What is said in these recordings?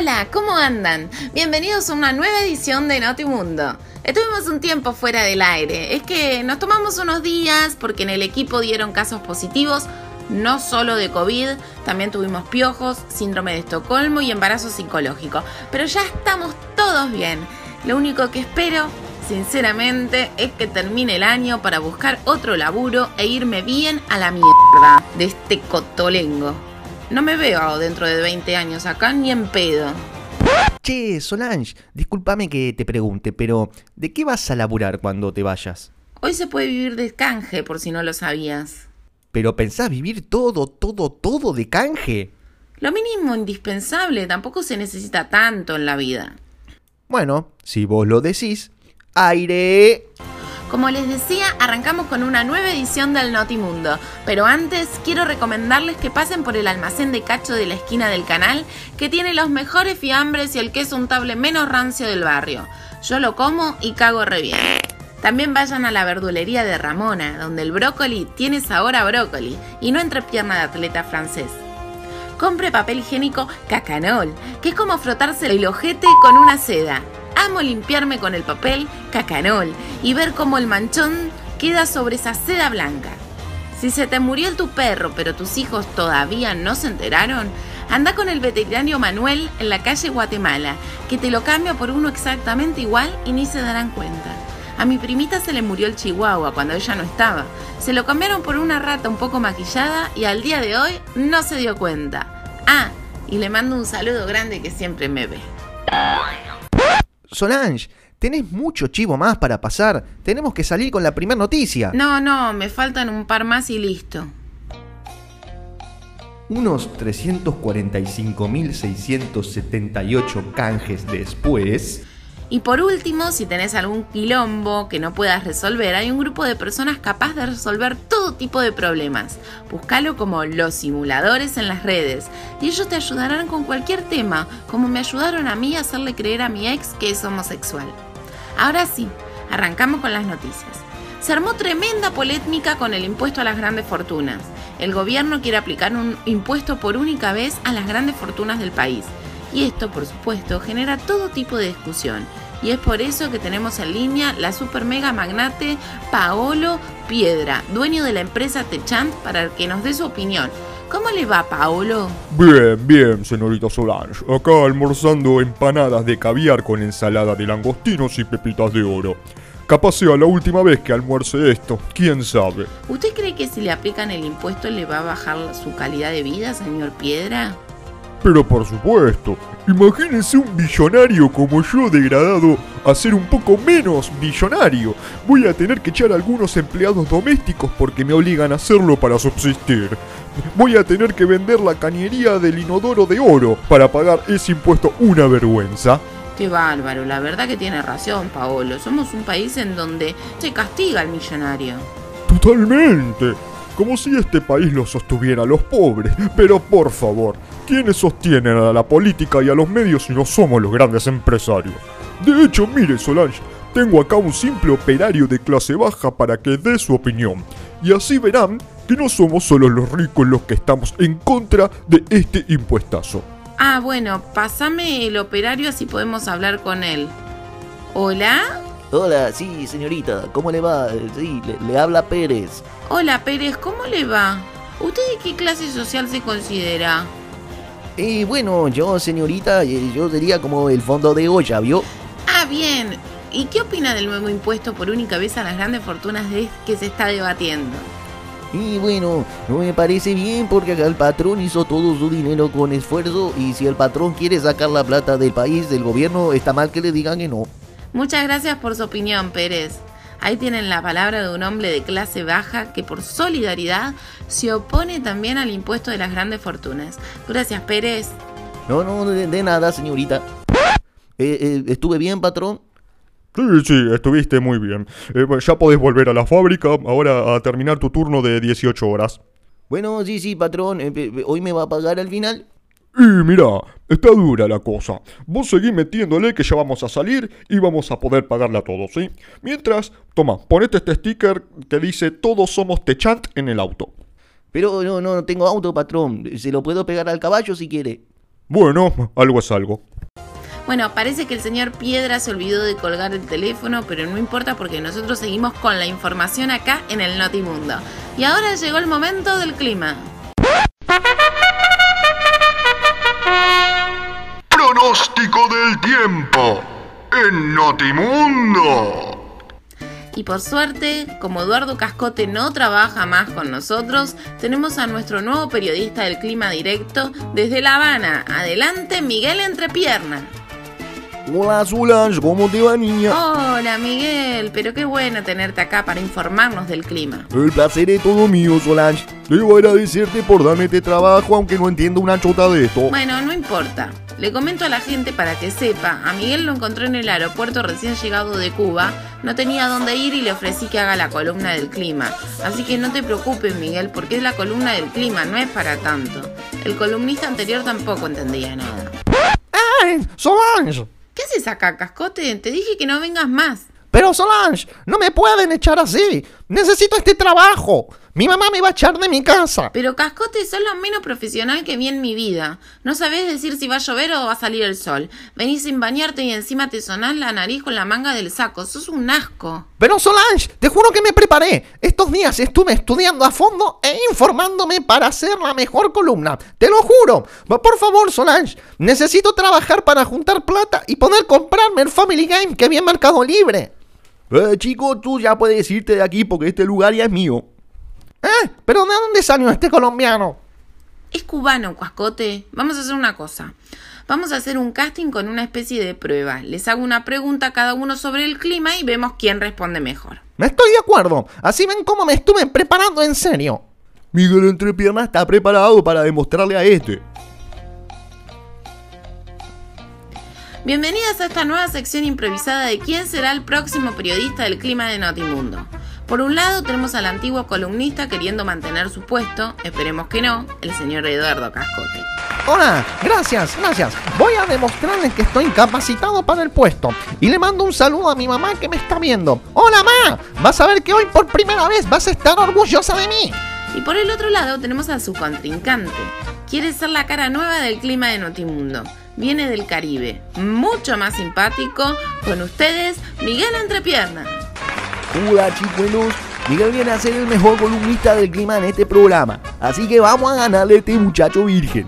Hola, ¿cómo andan? Bienvenidos a una nueva edición de Notimundo. Estuvimos un tiempo fuera del aire. Es que nos tomamos unos días porque en el equipo dieron casos positivos, no solo de COVID, también tuvimos piojos, síndrome de Estocolmo y embarazo psicológico. Pero ya estamos todos bien. Lo único que espero, sinceramente, es que termine el año para buscar otro laburo e irme bien a la mierda de este cotolengo. No me veo dentro de 20 años acá ni en pedo. Che, Solange, discúlpame que te pregunte, pero ¿de qué vas a laburar cuando te vayas? Hoy se puede vivir de canje, por si no lo sabías. ¿Pero pensás vivir todo, todo, todo de canje? Lo mínimo indispensable, tampoco se necesita tanto en la vida. Bueno, si vos lo decís. ¡Aire! Como les decía, arrancamos con una nueva edición del Notimundo, pero antes quiero recomendarles que pasen por el almacén de cacho de la esquina del canal, que tiene los mejores fiambres y el queso untable menos rancio del barrio. Yo lo como y cago re bien. También vayan a la verdulería de Ramona, donde el brócoli tiene sabor a brócoli y no entrepierna de atleta francés. Compre papel higiénico cacanol, que es como frotarse el ojete con una seda amo limpiarme con el papel cacanol y ver cómo el manchón queda sobre esa seda blanca. Si se te murió tu perro pero tus hijos todavía no se enteraron, anda con el veterinario Manuel en la calle Guatemala, que te lo cambia por uno exactamente igual y ni se darán cuenta. A mi primita se le murió el chihuahua cuando ella no estaba. Se lo cambiaron por una rata un poco maquillada y al día de hoy no se dio cuenta. Ah, y le mando un saludo grande que siempre me ve. Solange, tenés mucho chivo más para pasar. Tenemos que salir con la primera noticia. No, no, me faltan un par más y listo. Unos 345.678 canjes después... Y por último, si tenés algún quilombo que no puedas resolver, hay un grupo de personas capaz de resolver todo tipo de problemas. Búscalo como los simuladores en las redes y ellos te ayudarán con cualquier tema, como me ayudaron a mí a hacerle creer a mi ex que es homosexual. Ahora sí, arrancamos con las noticias. Se armó tremenda polémica con el impuesto a las grandes fortunas. El gobierno quiere aplicar un impuesto por única vez a las grandes fortunas del país. Y esto, por supuesto, genera todo tipo de discusión. Y es por eso que tenemos en línea la super mega magnate Paolo Piedra, dueño de la empresa Techant, para que nos dé su opinión. ¿Cómo le va, Paolo? Bien, bien, señorita Solange. Acá almorzando empanadas de caviar con ensalada de langostinos y pepitas de oro. Capaz sea la última vez que almuerce esto, quién sabe. ¿Usted cree que si le aplican el impuesto le va a bajar su calidad de vida, señor Piedra? Pero por supuesto, imagínense un billonario como yo degradado a ser un poco menos billonario. Voy a tener que echar a algunos empleados domésticos porque me obligan a hacerlo para subsistir. Voy a tener que vender la cañería del inodoro de oro para pagar ese impuesto una vergüenza. Qué bárbaro, la verdad que tiene razón, Paolo. Somos un país en donde se castiga al millonario. Totalmente. Como si este país lo sostuviera a los pobres. Pero por favor, ¿quiénes sostienen a la política y a los medios si no somos los grandes empresarios? De hecho, mire Solange, tengo acá un simple operario de clase baja para que dé su opinión. Y así verán que no somos solo los ricos los que estamos en contra de este impuestazo. Ah, bueno, pásame el operario así podemos hablar con él. ¿Hola? Hola, sí, señorita, ¿cómo le va? Sí, le, le habla Pérez. Hola Pérez, ¿cómo le va? ¿Usted de qué clase social se considera? Eh, bueno, yo, señorita, eh, yo sería como el fondo de olla, ¿vio? Ah, bien. ¿Y qué opina del nuevo impuesto por única vez a las grandes fortunas de que se está debatiendo? Y bueno, no me parece bien porque acá el patrón hizo todo su dinero con esfuerzo y si el patrón quiere sacar la plata del país, del gobierno, está mal que le digan que no. Muchas gracias por su opinión, Pérez. Ahí tienen la palabra de un hombre de clase baja que por solidaridad se opone también al impuesto de las grandes fortunas. Gracias, Pérez. No, no, de, de nada, señorita. Eh, eh, ¿Estuve bien, patrón? Sí, sí, estuviste muy bien. Eh, ya podés volver a la fábrica, ahora a terminar tu turno de 18 horas. Bueno, sí, sí, patrón. eh, eh, ¿Hoy me va a pagar al final? Y mira, está dura la cosa. Vos seguís metiéndole que ya vamos a salir y vamos a poder pagarle a todos, ¿sí? Mientras, toma, ponete este sticker que dice todos somos Techant en el auto. Pero no, no, no tengo auto, patrón. Se lo puedo pegar al caballo si quiere. Bueno, algo es algo. Bueno, parece que el señor Piedra se olvidó de colgar el teléfono, pero no importa porque nosotros seguimos con la información acá en el Notimundo. Y ahora llegó el momento del clima. Tiempo en Notimundo. Y por suerte, como Eduardo Cascote no trabaja más con nosotros, tenemos a nuestro nuevo periodista del clima directo desde La Habana. Adelante, Miguel Entrepierna. Hola Solange, ¿cómo te va niña? Hola Miguel, pero qué bueno tenerte acá para informarnos del clima. El placer es todo mío, Solange. Debo agradecerte por darme este trabajo, aunque no entiendo una chota de esto. Bueno, no importa. Le comento a la gente para que sepa, a Miguel lo encontré en el aeropuerto recién llegado de Cuba, no tenía dónde ir y le ofrecí que haga la columna del clima. Así que no te preocupes Miguel, porque es la columna del clima, no es para tanto. El columnista anterior tampoco entendía nada. ¡Ay, Solange! ¿Qué haces acá, cascote? Te dije que no vengas más. Pero Solange, no me pueden echar así. Necesito este trabajo. Mi mamá me va a echar de mi casa. Pero cascote, sos lo menos profesional que vi en mi vida. No sabés decir si va a llover o va a salir el sol. Venís sin bañarte y encima te sonás la nariz con la manga del saco. Sos un asco. Pero Solange, te juro que me preparé. Estos días estuve estudiando a fondo e informándome para hacer la mejor columna. Te lo juro. Por favor, Solange, necesito trabajar para juntar plata y poder comprarme el Family Game que vi en Mercado Libre. Eh, chico, tú ya puedes irte de aquí porque este lugar ya es mío. ¿Eh? ¿Pero de dónde salió este colombiano? Es cubano, Cuascote. Vamos a hacer una cosa. Vamos a hacer un casting con una especie de prueba. Les hago una pregunta a cada uno sobre el clima y vemos quién responde mejor. Me estoy de acuerdo. Así ven cómo me estuve preparando en serio. Miguel Entrepierna está preparado para demostrarle a este. Bienvenidas a esta nueva sección improvisada de quién será el próximo periodista del clima de Notimundo. Por un lado tenemos al antiguo columnista queriendo mantener su puesto, esperemos que no, el señor Eduardo Cascote. Hola, gracias, gracias. Voy a demostrarles que estoy capacitado para el puesto. Y le mando un saludo a mi mamá que me está viendo. Hola, ma. Vas a ver que hoy por primera vez vas a estar orgullosa de mí. Y por el otro lado tenemos a su contrincante. Quiere ser la cara nueva del clima de Notimundo. Viene del Caribe, mucho más simpático. Con ustedes, Miguel Entrepierna. Hola chicuelos, Miguel viene a ser el mejor columnista del clima en este programa. Así que vamos a ganarle a este muchacho virgen.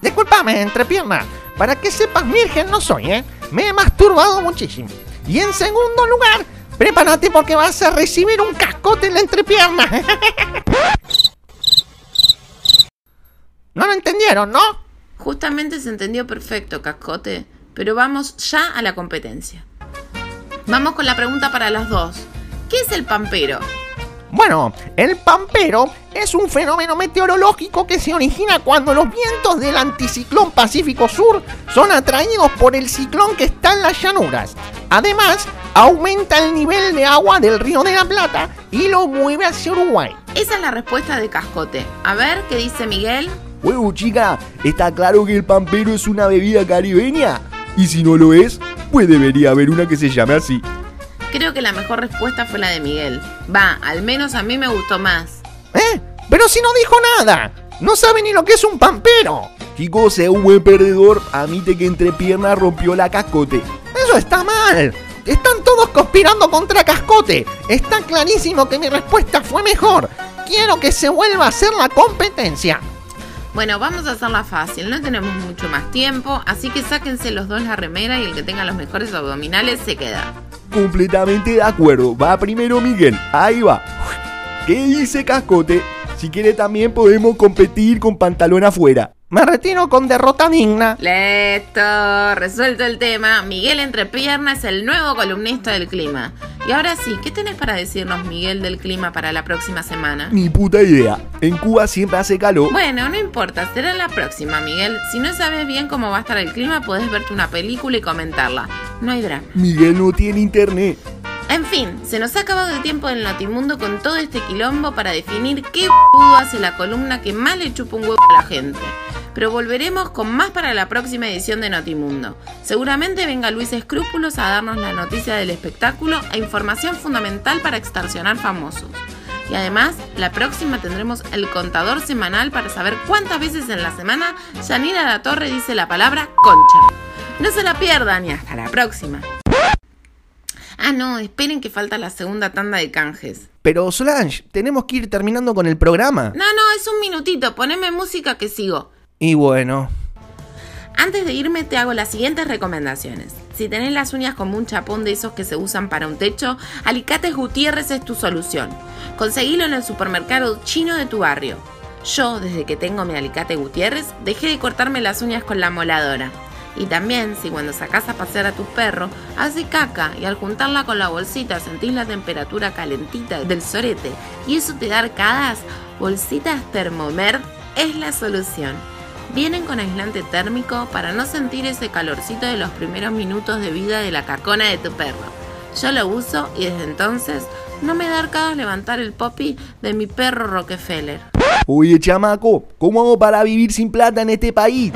Disculpame, entrepierna. Para que sepas, virgen no soy, ¿eh? Me he masturbado muchísimo. Y en segundo lugar, prepárate porque vas a recibir un cascote en la entrepierna. no lo entendieron, ¿no? Justamente se entendió perfecto, cascote. Pero vamos ya a la competencia. Vamos con la pregunta para los dos. ¿Qué es el pampero? Bueno, el pampero es un fenómeno meteorológico que se origina cuando los vientos del anticiclón Pacífico Sur son atraídos por el ciclón que está en las llanuras. Además, aumenta el nivel de agua del río de la Plata y lo mueve hacia Uruguay. Esa es la respuesta de Cascote. A ver, ¿qué dice Miguel? Huevo chica, está claro que el pampero es una bebida caribeña. Y si no lo es, pues debería haber una que se llame así. Creo que la mejor respuesta fue la de Miguel. Va, al menos a mí me gustó más. ¿Eh? Pero si no dijo nada. No sabe ni lo que es un pampero. Chicos, sea un buen perdedor, admite que entre piernas rompió la cascote. Eso está mal. Están todos conspirando contra Cascote. Está clarísimo que mi respuesta fue mejor. Quiero que se vuelva a hacer la competencia. Bueno, vamos a hacerla fácil, no tenemos mucho más tiempo, así que sáquense los dos la remera y el que tenga los mejores abdominales se queda. Completamente de acuerdo. Va primero Miguel. Ahí va. ¿Qué dice Cascote? Si quiere también podemos competir con pantalón afuera. Me retiro con derrota digna. Listo, resuelto el tema. Miguel Entrepierna es el nuevo columnista del clima. Y ahora sí, ¿qué tenés para decirnos, Miguel, del clima para la próxima semana? Ni puta idea. En Cuba siempre hace calor. Bueno, no importa, será la próxima, Miguel. Si no sabes bien cómo va a estar el clima, podés verte una película y comentarla. No hay drama. Miguel no tiene internet. En fin, se nos ha acabado el tiempo del Notimundo con todo este quilombo para definir qué hace la columna que más le chupa un huevo a la gente. Pero volveremos con más para la próxima edición de Notimundo. Seguramente venga Luis Escrúpulos a darnos la noticia del espectáculo e información fundamental para extorsionar famosos. Y además, la próxima tendremos el contador semanal para saber cuántas veces en la semana Janina La Torre dice la palabra concha. No se la pierdan y hasta la próxima. Ah, no, esperen que falta la segunda tanda de canjes. Pero Solange, tenemos que ir terminando con el programa. No, no, es un minutito, poneme música que sigo. Y bueno, Antes de irme te hago las siguientes recomendaciones. Si tenés las uñas como un chapón de esos que se usan para un techo, Alicates Gutiérrez es tu solución. Conseguilo en el supermercado chino de tu barrio. Yo, desde que tengo mi alicate Gutiérrez, dejé de cortarme las uñas con la moladora. Y también, si cuando sacás a pasear a tu perro, hace caca y al juntarla con la bolsita sentís la temperatura calentita del sorete y eso te da arcadas, bolsitas Thermomer es la solución. Vienen con aislante térmico para no sentir ese calorcito de los primeros minutos de vida de la cacona de tu perro. Yo lo uso y desde entonces no me da arcadas levantar el popi de mi perro Rockefeller. Oye, chamaco, ¿cómo hago para vivir sin plata en este país?